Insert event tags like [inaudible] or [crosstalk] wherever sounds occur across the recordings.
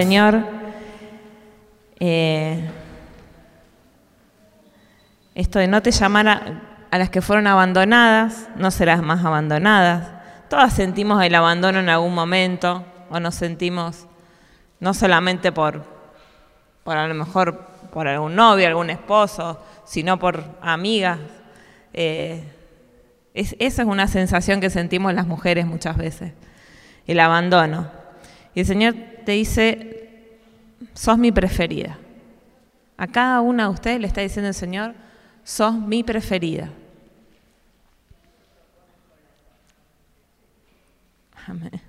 Señor, eh, esto de no te llamar a, las que fueron abandonadas, no serás más abandonadas. Todas sentimos el abandono en algún momento, o nos sentimos no solamente por, por a lo mejor por algún novio, algún esposo, sino por amigas. Eh, es- esa es una sensación que sentimos las mujeres muchas veces, el abandono. Y el Señor te dice, sos mi preferida. A cada una de ustedes le está diciendo el Señor, sos mi preferida. Amén.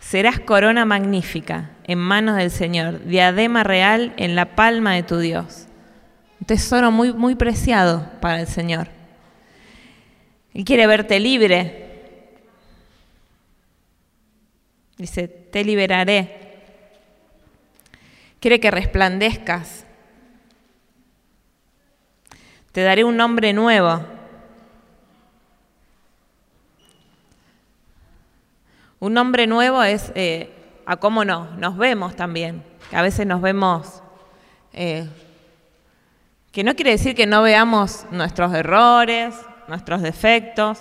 Serás corona magnífica en manos del Señor, diadema real en la palma de tu Dios. Un tesoro muy, muy preciado para el Señor. Él quiere verte libre. Dice, te liberaré. Quiere que resplandezcas. Te daré un nombre nuevo. Un nombre nuevo es eh, a cómo no, nos vemos también. Que a veces nos vemos, eh, que no quiere decir que no veamos nuestros errores, nuestros defectos,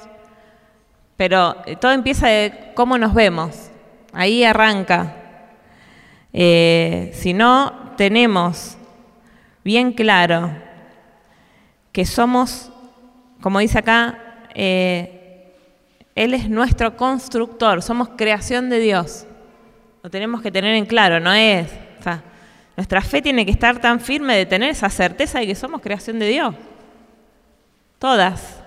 pero eh, todo empieza de cómo nos vemos. Ahí arranca. Eh, si no tenemos bien claro que somos, como dice acá, eh, él es nuestro constructor, somos creación de Dios. Lo tenemos que tener en claro, no es. o sea, nuestra fe tiene que estar tan firme de tener esa certeza de que somos creación de Dios. Todas.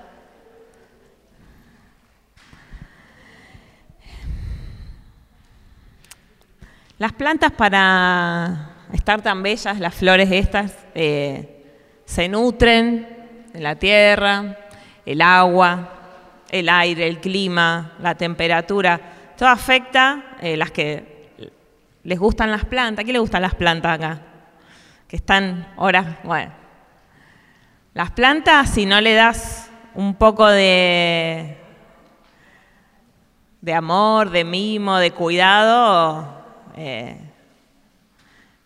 Las plantas para estar tan bellas, las flores estas, eh, se nutren de la tierra, el agua, el aire, el clima, la temperatura, todo afecta eh, las que les gustan las plantas. ¿A quién le gustan las plantas acá? Que están horas, bueno. Las plantas, si no le das un poco de, de amor, de mimo, de cuidado, eh,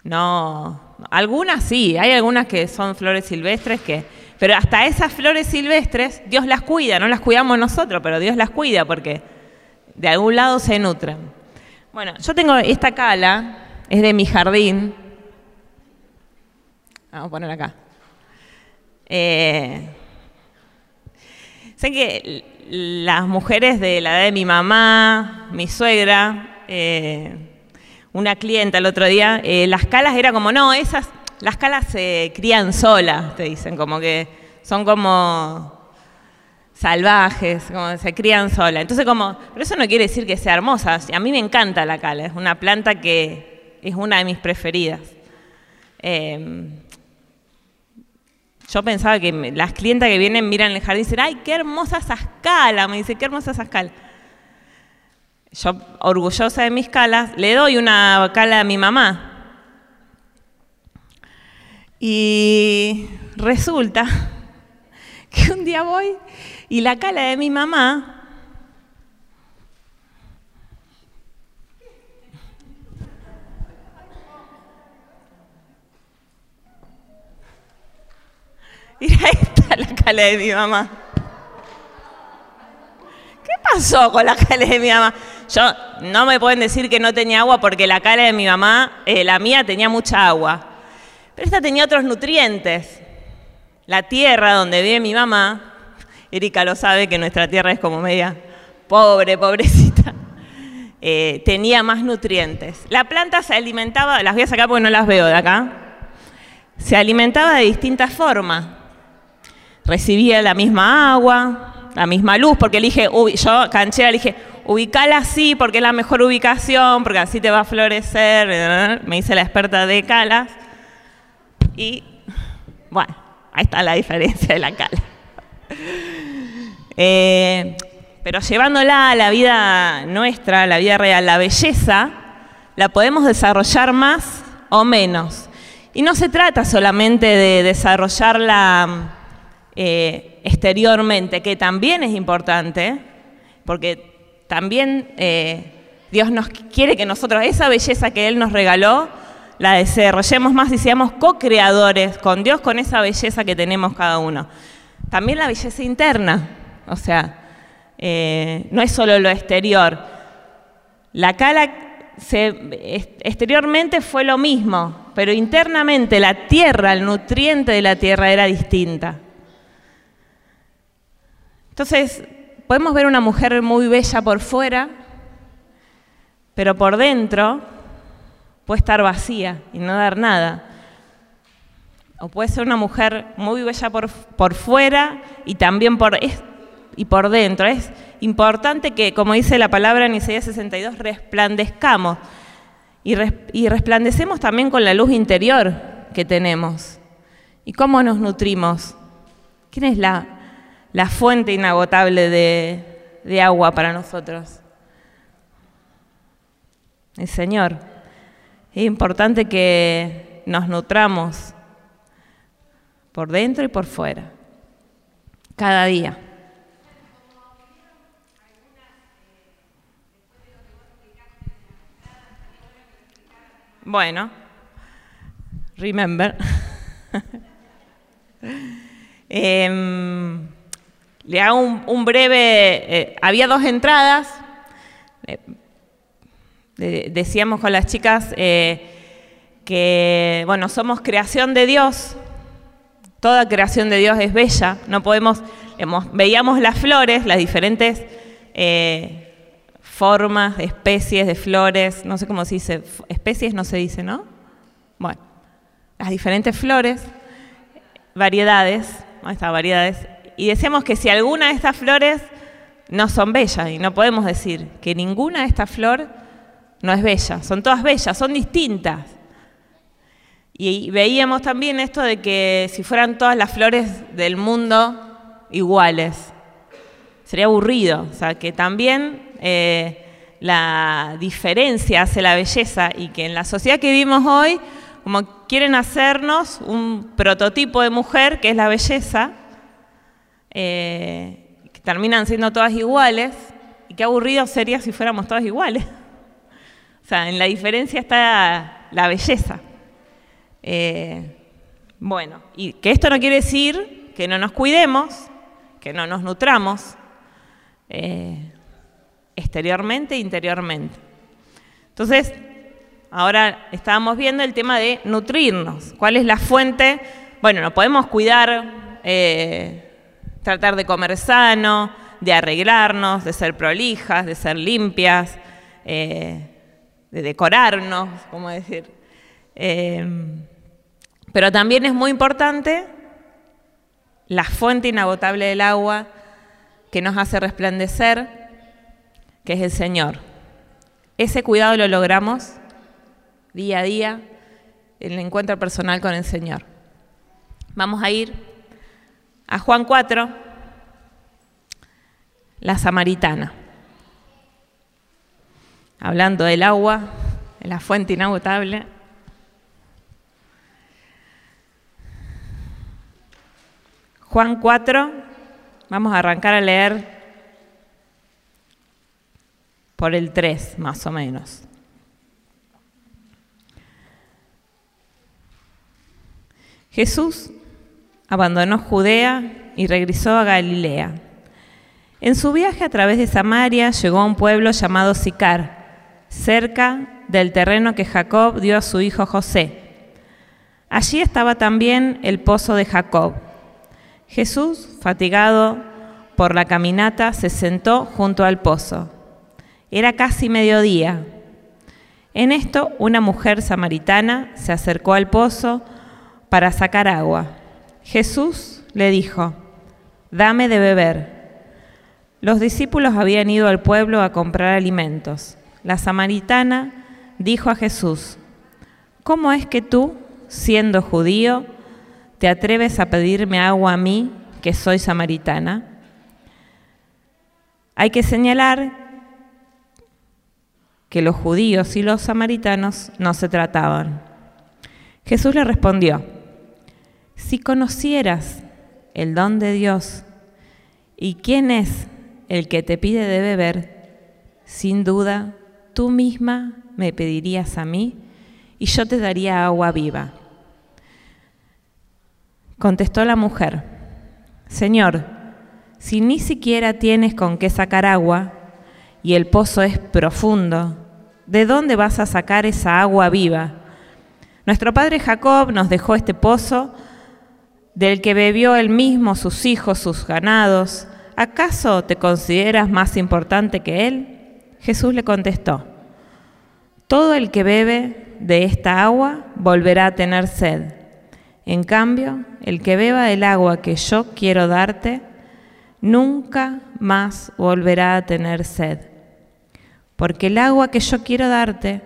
no. Algunas sí, hay algunas que son flores silvestres que pero hasta esas flores silvestres, Dios las cuida, no las cuidamos nosotros, pero Dios las cuida porque de algún lado se nutren. Bueno, yo tengo esta cala, es de mi jardín. Vamos a poner acá. Eh, sé que las mujeres de la edad de mi mamá, mi suegra, eh, una clienta el otro día, eh, las calas era como, no, esas las calas se crían solas, te dicen, como que son como salvajes, como se crían solas. Entonces, como, pero eso no quiere decir que sea hermosa. A mí me encanta la cala, es una planta que es una de mis preferidas. Eh, yo pensaba que las clientas que vienen miran el jardín y dicen, ay, qué hermosa esa escala, me dice, qué hermosa esa escala. Yo, orgullosa de mis calas, le doy una cala a mi mamá, y resulta [laughs] que un día voy y la cala de mi mamá [laughs] Mira, está la cala de mi mamá. ¿Qué pasó con la cala de mi mamá? Yo no me pueden decir que no tenía agua porque la cala de mi mamá, eh, la mía tenía mucha agua. Pero esta tenía otros nutrientes. La tierra donde vive mi mamá, Erika lo sabe que nuestra tierra es como media pobre, pobrecita, [laughs] eh, tenía más nutrientes. La planta se alimentaba, las voy a sacar porque no las veo de acá, se alimentaba de distintas formas. Recibía la misma agua, la misma luz, porque le dije, yo canchera le dije, ubicala así porque es la mejor ubicación, porque así te va a florecer, me dice la experta de calas. Y bueno, ahí está la diferencia de la cala. Eh, pero llevándola a la vida nuestra, a la vida real, la belleza, la podemos desarrollar más o menos. Y no se trata solamente de desarrollarla eh, exteriormente, que también es importante, porque también eh, Dios nos quiere que nosotros esa belleza que Él nos regaló, la desarrollemos más y seamos co-creadores con Dios, con esa belleza que tenemos cada uno. También la belleza interna, o sea, eh, no es solo lo exterior. La cala exteriormente fue lo mismo, pero internamente la tierra, el nutriente de la tierra era distinta. Entonces, podemos ver una mujer muy bella por fuera, pero por dentro puede estar vacía y no dar nada. O puede ser una mujer muy bella por, por fuera y también por, y por dentro. Es importante que, como dice la palabra en Isaías 62, resplandezcamos. Y, y resplandecemos también con la luz interior que tenemos. ¿Y cómo nos nutrimos? ¿Quién es la, la fuente inagotable de, de agua para nosotros? El Señor. Es importante que nos nutramos por dentro y por fuera, cada día. Bueno, remember. [laughs] Em, le hago un, breve, eh, había dos entradas, eh, decíamos con las chicas eh, que, bueno, somos creación de Dios, toda creación de Dios es bella, no podemos, veíamos las flores, las diferentes formas, especies de flores, no sé cómo se dice, especies no se dice, ¿no? Bueno, las diferentes flores, variedades, estas variedades, y decíamos que si alguna de estas flores no son bellas, y no podemos decir que ninguna de estas flores no es bella, son todas bellas, son distintas. Y veíamos también esto de que si fueran todas las flores del mundo iguales, sería aburrido, o sea, que también eh, la diferencia hace la belleza y que en la sociedad que vivimos hoy, como quieren hacernos un prototipo de mujer que es la belleza, eh, que terminan siendo todas iguales, y qué aburrido sería si fuéramos todas iguales. O sea, en la diferencia está la belleza. Eh, bueno, y que esto no quiere decir que no nos cuidemos, que no nos nutramos exteriormente e interiormente. Entonces, ahora estábamos viendo el tema de nutrirnos. ¿Cuál es la fuente? Bueno, nos podemos cuidar, eh, tratar de comer sano, de arreglarnos, de ser prolijas, de ser limpias, eh, de decorarnos, como decir. Eh, pero también es muy importante la fuente inagotable del agua que nos hace resplandecer que es el Señor. Ese cuidado lo logramos día a día en el encuentro personal con el Señor. Vamos a ir a Juan 4, la samaritana. Hablando del agua, de la fuente inagotable. Juan 4, vamos a arrancar a leer por el 3 más o menos. Jesús abandonó Judea y regresó a Galilea. En su viaje a través de Samaria llegó a un pueblo llamado Sicar, cerca del terreno que Jacob dio a su hijo José. Allí estaba también el pozo de Jacob. Jesús, fatigado por la caminata, se sentó junto al pozo. Era casi mediodía. En esto una mujer samaritana se acercó al pozo para sacar agua. Jesús le dijo, dame de beber. Los discípulos habían ido al pueblo a comprar alimentos. La samaritana dijo a Jesús, ¿cómo es que tú, siendo judío, te atreves a pedirme agua a mí, que soy samaritana? Hay que señalar que los judíos y los samaritanos no se trataban. Jesús le respondió, si conocieras el don de Dios y quién es el que te pide de beber, sin duda tú misma me pedirías a mí y yo te daría agua viva. Contestó la mujer, Señor, si ni siquiera tienes con qué sacar agua y el pozo es profundo, ¿de dónde vas a sacar esa agua viva? Nuestro padre Jacob nos dejó este pozo del que bebió él mismo, sus hijos, sus ganados. ¿Acaso te consideras más importante que él? Jesús le contestó, todo el que bebe de esta agua volverá a tener sed. En cambio, el que beba del agua que yo quiero darte, nunca más volverá a tener sed. Porque el agua que yo quiero darte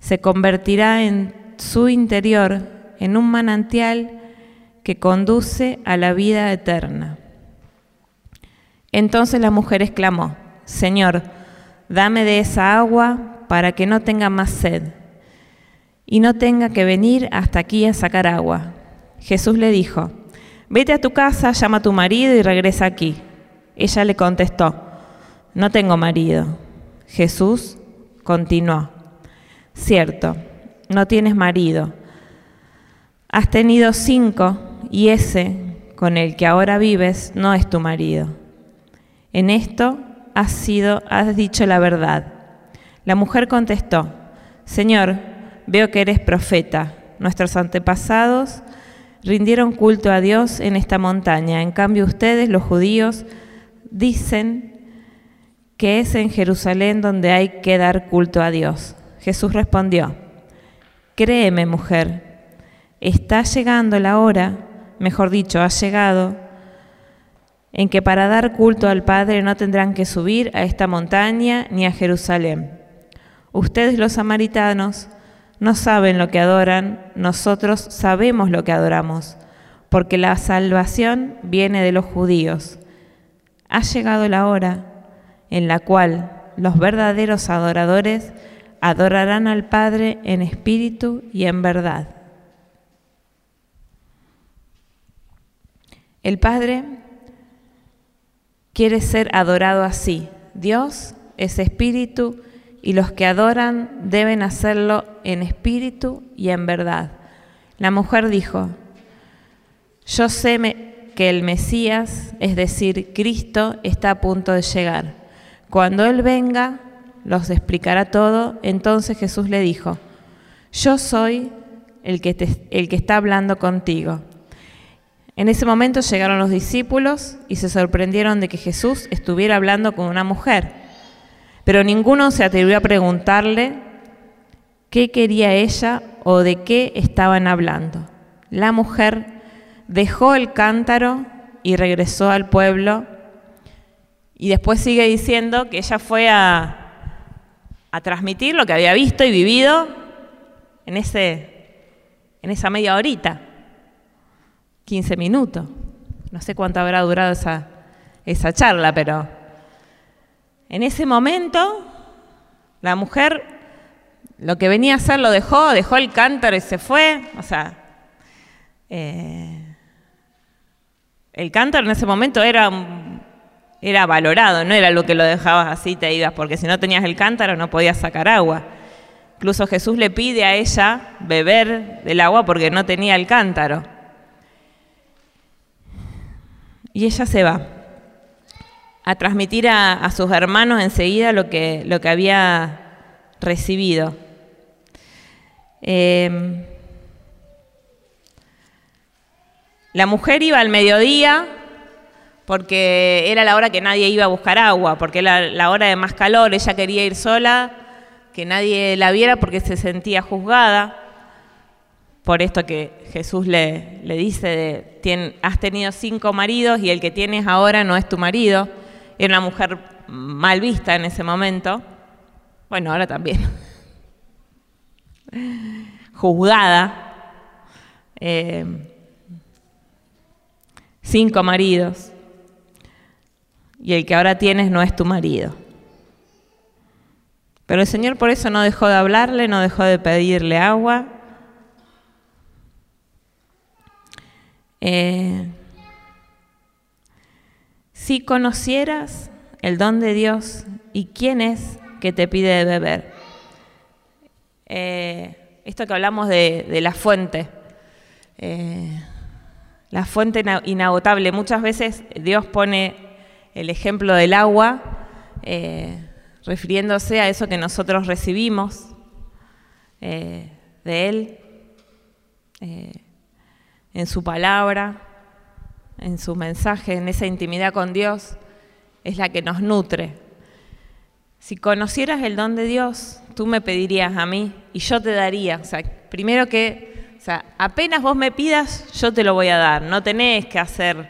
se convertirá en su interior en un manantial que conduce a la vida eterna. Entonces la mujer exclamó, Señor, dame de esa agua para que no tenga más sed y no tenga que venir hasta aquí a sacar agua. Jesús le dijo, vete a tu casa, llama a tu marido y regresa aquí. Ella le contestó, no tengo marido. Jesús continuó, cierto, no tienes marido. Has tenido cinco y ese con el que ahora vives no es tu marido. En esto has sido, has dicho la verdad. La mujer contestó, Señor, veo que eres profeta. Nuestros antepasados rindieron culto a Dios en esta montaña. En cambio ustedes, los judíos, dicen que es en Jerusalén donde hay que dar culto a Dios. Jesús respondió, Créeme, mujer, está llegando la hora, mejor dicho, ha llegado, en que para dar culto al Padre no tendrán que subir a esta montaña ni a Jerusalén. Ustedes los samaritanos no saben lo que adoran, nosotros sabemos lo que adoramos, porque la salvación viene de los judíos. Ha llegado la hora en la cual los verdaderos adoradores adorarán al Padre en espíritu y en verdad. El Padre quiere ser adorado así. Dios es espíritu y los que adoran deben hacerlo en espíritu y en verdad. La mujer dijo, yo sé que el Mesías, es decir, Cristo, está a punto de llegar. Cuando Él venga, los explicará todo. Entonces Jesús le dijo, yo soy el que, el que está hablando contigo. En ese momento llegaron los discípulos y se sorprendieron de que Jesús estuviera hablando con una mujer, pero ninguno se atrevió a preguntarle qué quería ella o de qué estaban hablando. La mujer dejó el cántaro y regresó al pueblo y después sigue diciendo que ella fue a, transmitir lo que había visto y vivido en, ese, en esa media horita. 15 minutos. No sé cuánto habrá durado esa, esa charla, pero en ese momento la mujer lo que venía a hacer lo dejó, dejó el cántaro y se fue. O sea, eh, el cántaro en ese momento era, era valorado, no era lo que lo dejabas así te ibas, porque si no tenías el cántaro no podías sacar agua. Incluso Jesús le pide a ella beber del agua porque no tenía el cántaro. Y ella se va a transmitir a, sus hermanos enseguida lo que, lo que había recibido. Em, la mujer iba al mediodía porque era la hora que nadie iba a buscar agua, porque era la hora de más calor, ella quería ir sola, que nadie la viera porque se sentía juzgada por esto que Jesús le, le dice, de, has tenido cinco maridos y el que tienes ahora no es tu marido. Era una mujer mal vista en ese momento. Bueno, ahora también. [laughs] Juzgada. Eh, cinco maridos. Y el que ahora tienes no es tu marido. Pero el Señor por eso no dejó de hablarle, no dejó de pedirle agua, Eh, si conocieras el don de Dios y quién es que te pide de beber. Eh, esto que hablamos de, la fuente, eh, la fuente inagotable. Muchas veces Dios pone el ejemplo del agua, refiriéndose a eso que nosotros recibimos de Él, en su palabra, en su mensaje, en esa intimidad con Dios, es la que nos nutre. Si conocieras el don de Dios, tú me pedirías a mí y yo te daría. O sea, primero que, o sea, apenas vos me pidas, yo te lo voy a dar. No tenés que hacer,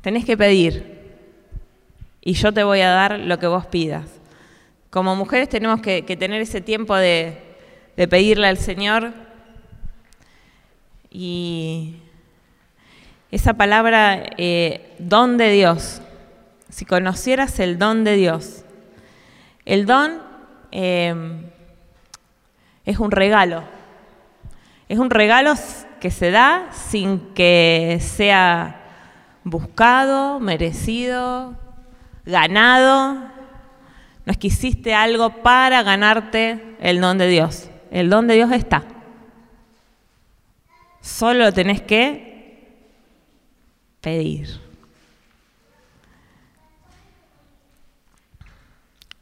tenés que pedir. Y yo te voy a dar lo que vos pidas. Como mujeres tenemos que, tener ese tiempo de, pedirle al Señor. Y esa palabra, eh, don de Dios, si conocieras el don de Dios, el don em, es un regalo. Es un regalo que se da sin que sea buscado, merecido, ganado. No es que hiciste algo para ganarte el don de Dios. El don de Dios está. Solo tenés que pedir.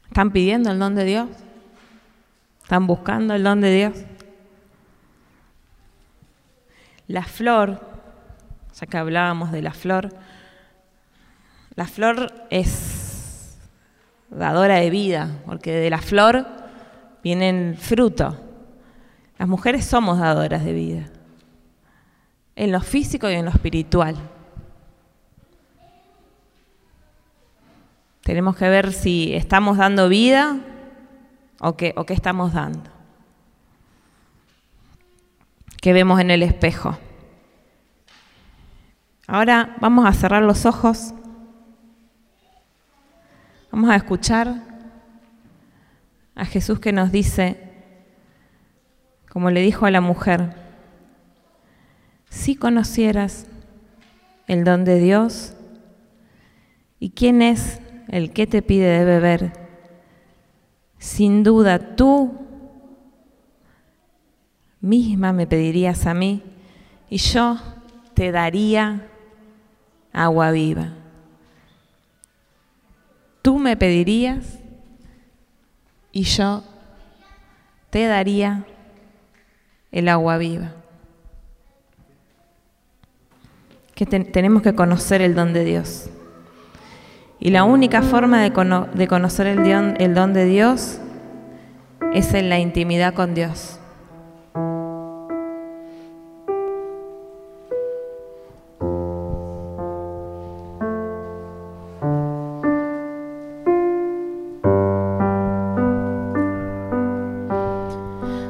¿Están pidiendo el don de Dios? ¿Están buscando el don de Dios? La flor, ya que hablábamos de la flor, la flor es dadora de vida, porque de la flor viene el fruto. Las mujeres somos dadoras de vida, en lo físico y en lo espiritual. Tenemos que ver si estamos dando vida o qué, estamos dando. ¿Qué vemos en el espejo? Ahora vamos a cerrar los ojos. Vamos a escuchar a Jesús que nos dice, como le dijo a la mujer, si conocieras el don de Dios y quién es el que te pide de beber, sin duda tú misma me pedirías a mí y yo te daría agua viva. Tú me pedirías y yo te daría el agua viva. Que tenemos que conocer el don de Dios. Y la única forma de, conocer el, el don de Dios es en la intimidad con Dios.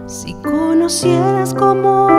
Si conocieras cómo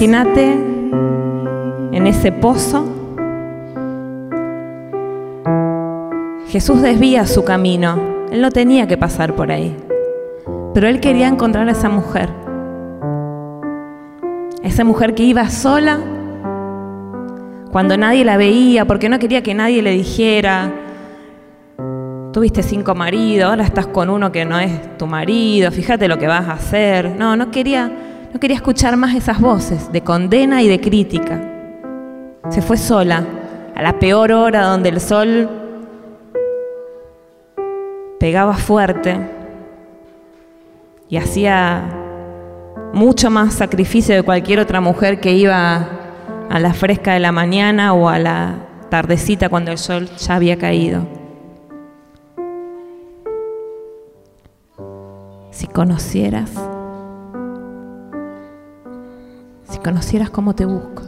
Imagínate en ese pozo. Jesús desvía su camino. Él no tenía que pasar por ahí. Pero él quería encontrar a esa mujer. Esa mujer que iba sola cuando nadie la veía, porque no quería que nadie le dijera, tuviste cinco maridos, ahora estás con uno que no es tu marido, fíjate lo que vas a hacer. No, no quería no quería escuchar más esas voces de condena y de crítica. Se fue sola, a la peor hora donde el sol pegaba fuerte y hacía mucho más sacrificio de cualquier otra mujer que iba a la fresca de la mañana o a la tardecita cuando el sol ya había caído. Si conocieras, si conocieras cómo te busco.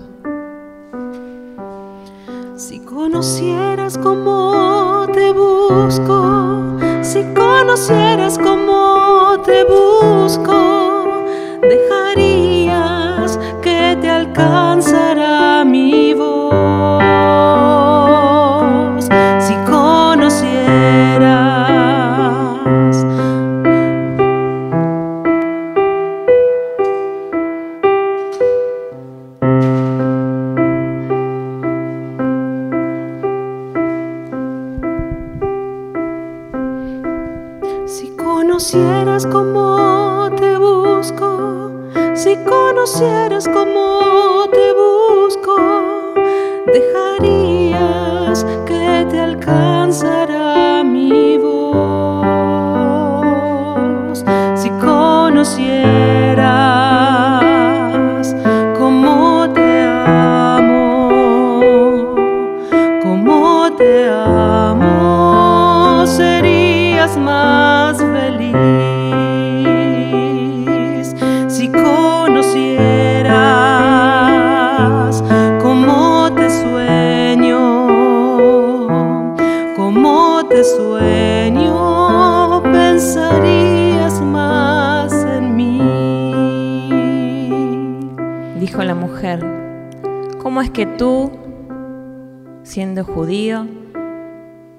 Si conocieras cómo te busco, si conocieras cómo te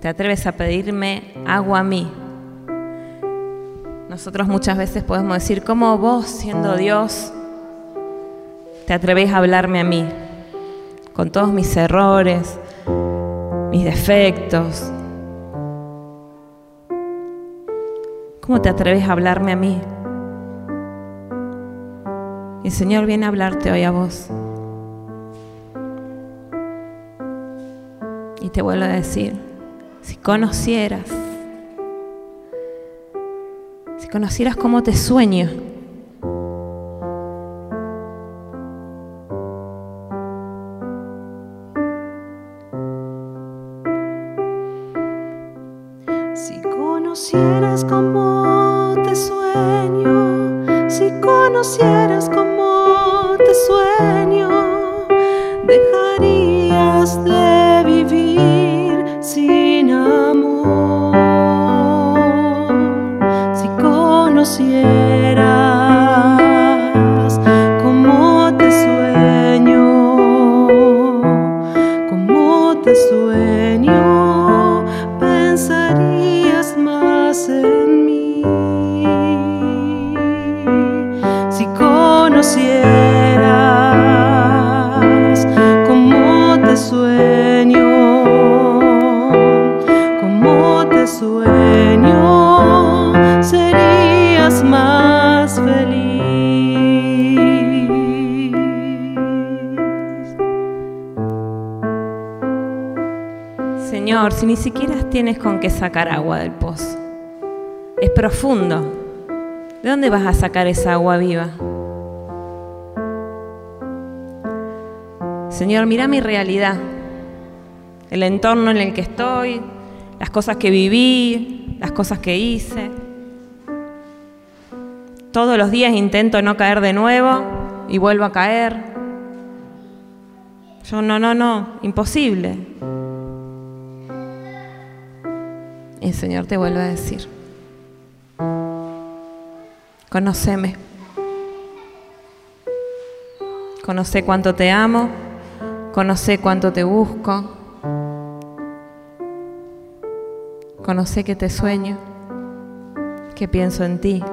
te atreves a pedirme agua a mí? Nosotros muchas veces podemos decir, ¿cómo vos, siendo Dios, te atreves a hablarme a mí? Con todos mis errores, mis defectos. ¿Cómo te atreves a hablarme a mí? Y el Señor viene a hablarte hoy a vos. Y te vuelvo a decir, si conocieras, si conocieras cómo te sueño, tienes con qué sacar agua del pozo, es profundo, ¿de dónde vas a sacar esa agua viva? Señor, mira mi realidad, el entorno en el que estoy, las cosas que viví, las cosas que hice. Todos los días intento no caer de nuevo y vuelvo a caer. Yo no, no, no, imposible. El Señor te vuelve a decir, conóceme, conoce cuánto te amo, conoce cuánto te busco, conoce que te sueño, que pienso en ti.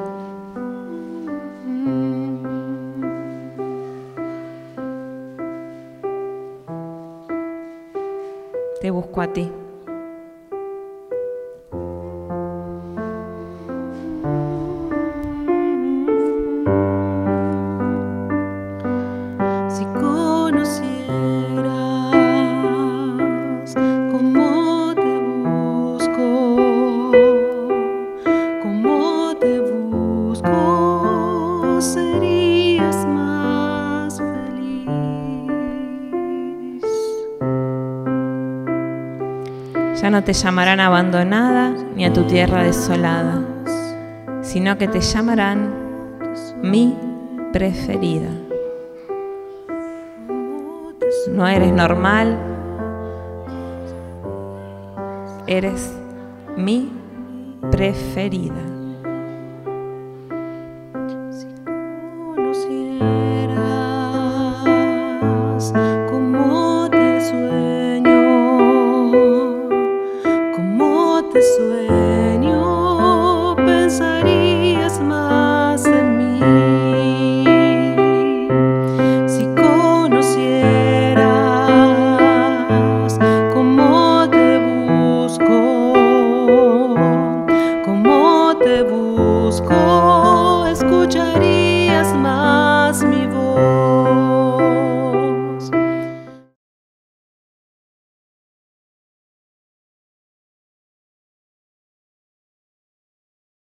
Te busco a ti. No te llamarán abandonada ni a tu tierra desolada, sino que te llamarán mi preferida. No eres normal, eres mi preferida.